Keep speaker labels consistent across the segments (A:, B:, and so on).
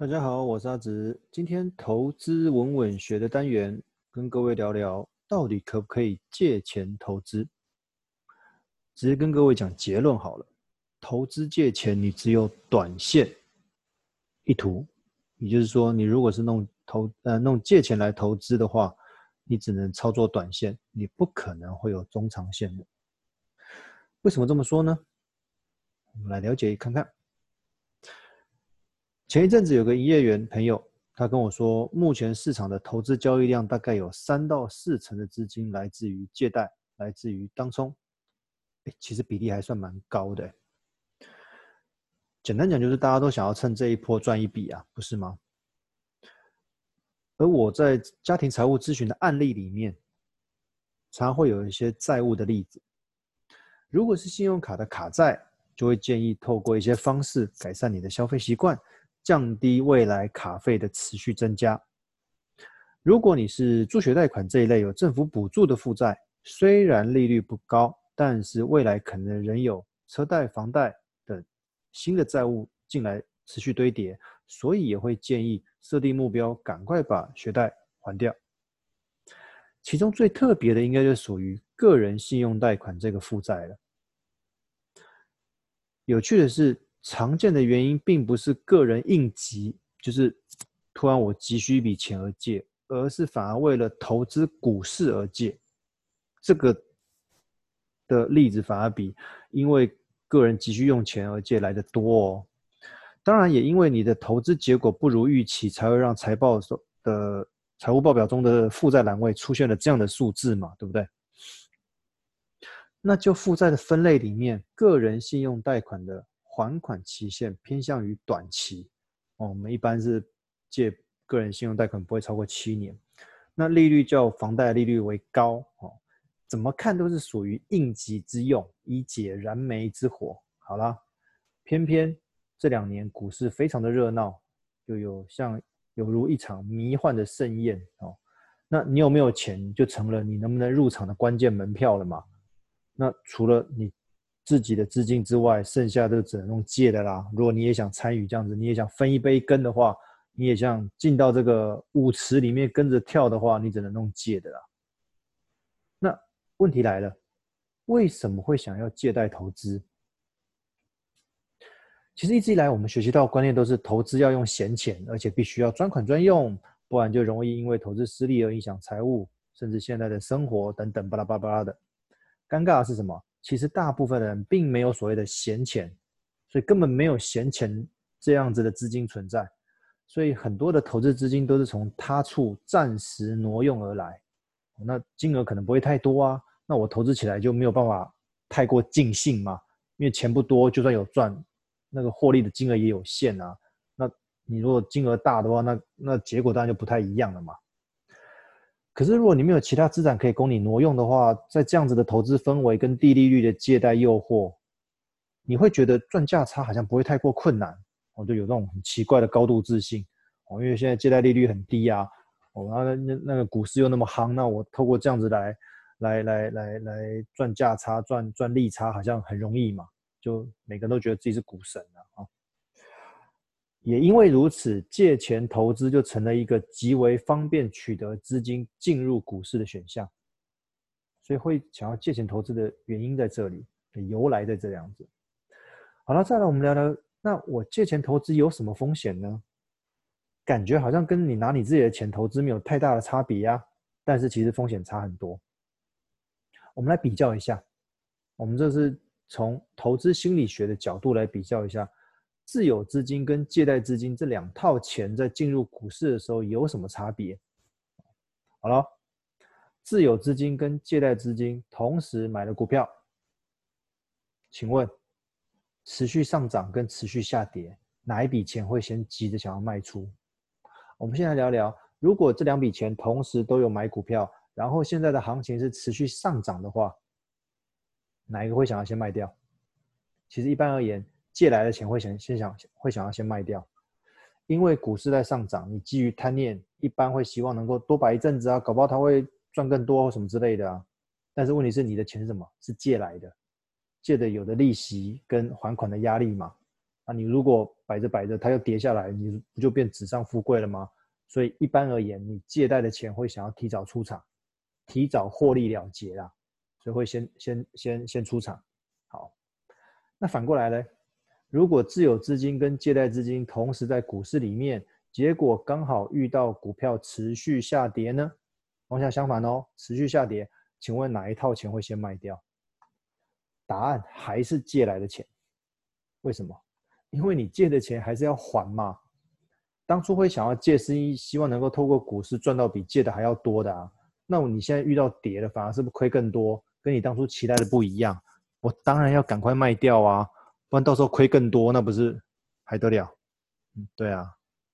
A: 大家好，我是阿直。今天投资稳稳学的单元，跟各位聊聊到底可不可以借钱投资。直接跟各位讲结论好了，投资借钱你只有短线一途，也就是说，你如果是弄投呃弄借钱来投资的话，你只能操作短线，你不可能会有中长线的。为什么这么说呢？我们来了解看看。前一阵子有个营业员朋友，他跟我说，目前市场的投资交易量大概有三到四成的资金来自于借贷，来自于当冲，其实比例还算蛮高的。简单讲就是大家都想要趁这一波赚一笔啊，不是吗？而我在家庭财务咨询的案例里面，常会有一些债务的例子。如果是信用卡的卡债，就会建议透过一些方式改善你的消费习惯。降低未来卡费的持续增加。如果你是助学贷款这一类有政府补助的负债，虽然利率不高，但是未来可能仍有车贷、房贷等新的债务进来持续堆叠，所以也会建议设定目标，赶快把学贷还掉。其中最特别的应该就属于个人信用贷款这个负债了。有趣的是，常见的原因并不是个人应急，就是突然我急需一笔钱而借，而是反而为了投资股市而借。这个的例子反而比因为个人急需用钱而借来的多哦。当然，也因为你的投资结果不如预期，才会让财报的财务报表中的负债栏位出现了这样的数字嘛，对不对？那就负债的分类里面，个人信用贷款的。还款期限偏向于短期，哦，我们一般是借个人信用贷款不会超过七年，那利率较房贷利率为高，哦，怎么看都是属于应急之用，以解燃眉之火。好啦，偏偏这两年股市非常的热闹，又有像犹如一场迷幻的盛宴哦，那你有没有钱就成了你能不能入场的关键门票了嘛？那除了你。自己的资金之外，剩下的只能用借的啦。如果你也想参与这样子，你也想分一杯羹的话，你也想进到这个舞池里面跟着跳的话，你只能用借的啦。那问题来了，为什么会想要借贷投资？其实一直以来，我们学习到观念都是投资要用闲钱，而且必须要专款专用，不然就容易因为投资失利而影响财务，甚至现在的生活等等巴拉巴拉巴拉的。尴尬的是什么？其实大部分的人并没有所谓的闲钱，所以根本没有闲钱这样子的资金存在，所以很多的投资资金都是从他处暂时挪用而来，那金额可能不会太多啊，那我投资起来就没有办法太过尽兴嘛，因为钱不多，就算有赚，那个获利的金额也有限啊，那你如果金额大的话，那那结果当然就不太一样了嘛。可是，如果你没有其他资产可以供你挪用的话，在这样子的投资氛围跟低利率的借贷诱惑，你会觉得赚价差好像不会太过困难，我就有那种很奇怪的高度自信哦，因为现在借贷利率很低啊，哦，然后那那个股市又那么夯，那我透过这样子来来来来来赚价差、赚赚利差，好像很容易嘛，就每个人都觉得自己是股神了啊。也因为如此，借钱投资就成了一个极为方便取得资金进入股市的选项，所以会想要借钱投资的原因在这里，由来在这样子。好了，再来我们聊聊，那我借钱投资有什么风险呢？感觉好像跟你拿你自己的钱投资没有太大的差别呀，但是其实风险差很多。我们来比较一下，我们这是从投资心理学的角度来比较一下。自有资金跟借贷资金这两套钱在进入股市的时候有什么差别？好了，自有资金跟借贷资金同时买了股票，请问持续上涨跟持续下跌，哪一笔钱会先急着想要卖出？我们现在聊聊，如果这两笔钱同时都有买股票，然后现在的行情是持续上涨的话，哪一个会想要先卖掉？其实一般而言。借来的钱会想先想会想要先卖掉，因为股市在上涨，你基于贪念，一般会希望能够多摆一阵子啊，搞不好他会赚更多或什么之类的啊。但是问题是你的钱是什么？是借来的，借的有的利息跟还款的压力嘛。啊，你如果摆着摆着，它又跌下来，你不就变纸上富贵了吗？所以一般而言，你借贷的钱会想要提早出场，提早获利了结啦，所以会先先先先出场。好，那反过来呢？如果自有资金跟借贷资金同时在股市里面，结果刚好遇到股票持续下跌呢？方向相反哦，持续下跌，请问哪一套钱会先卖掉？答案还是借来的钱。为什么？因为你借的钱还是要还嘛。当初会想要借，是希望能够透过股市赚到比借的还要多的啊。那你现在遇到跌了，反而是不是亏更多？跟你当初期待的不一样。我当然要赶快卖掉啊，不然到时候亏更多，那不是还得了？嗯，对啊，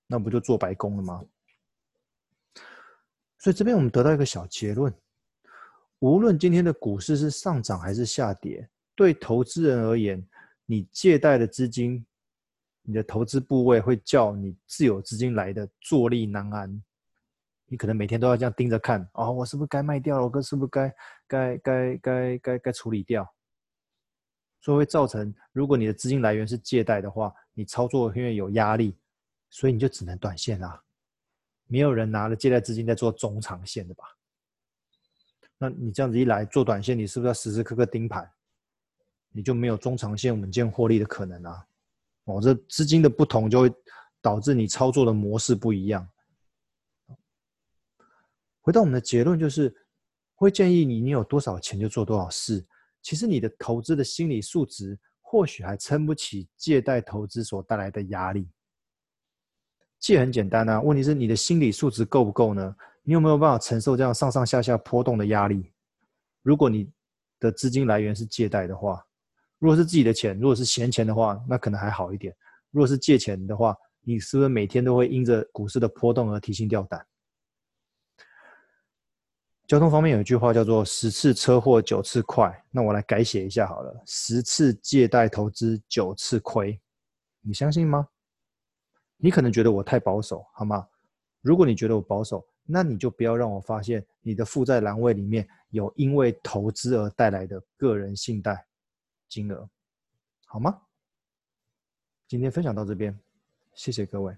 A: 那不就做白工了吗？所以这边我们得到一个小结论：无论今天的股市是上涨还是下跌，对投资人而言，你借贷的资金，你的投资部位会叫你自有资金来的坐立难安。你可能每天都要这样盯着看，哦，我是不是该卖掉了？我哥是不是该该该该该该处理掉？所以会造成，如果你的资金来源是借贷的话，你操作因为有压力，所以你就只能短线啦。没有人拿了借贷资金在做中长线的吧？那你这样子一来做短线，你是不是要时时刻刻盯盘？你就没有中长线稳健获利的可能啊！哦，这资金的不同就会导致你操作的模式不一样。回到我们的结论，就是会建议你，你有多少钱就做多少事。其实你的投资的心理素质或许还撑不起借贷投资所带来的压力。借很简单啊，问题是你的心理素质够不够呢？你有没有办法承受这样上上下下波动的压力？如果你的资金来源是借贷的话，如果是自己的钱，如果是闲钱的话，那可能还好一点。如果是借钱的话，你是不是每天都会因着股市的波动而提心吊胆？交通方面有一句话叫做“十次车祸九次快”，那我来改写一下好了：十次借贷投资九次亏，你相信吗？你可能觉得我太保守，好吗？如果你觉得我保守，那你就不要让我发现你的负债栏位里面有因为投资而带来的个人信贷金额，好吗？今天分享到这边，谢谢各位。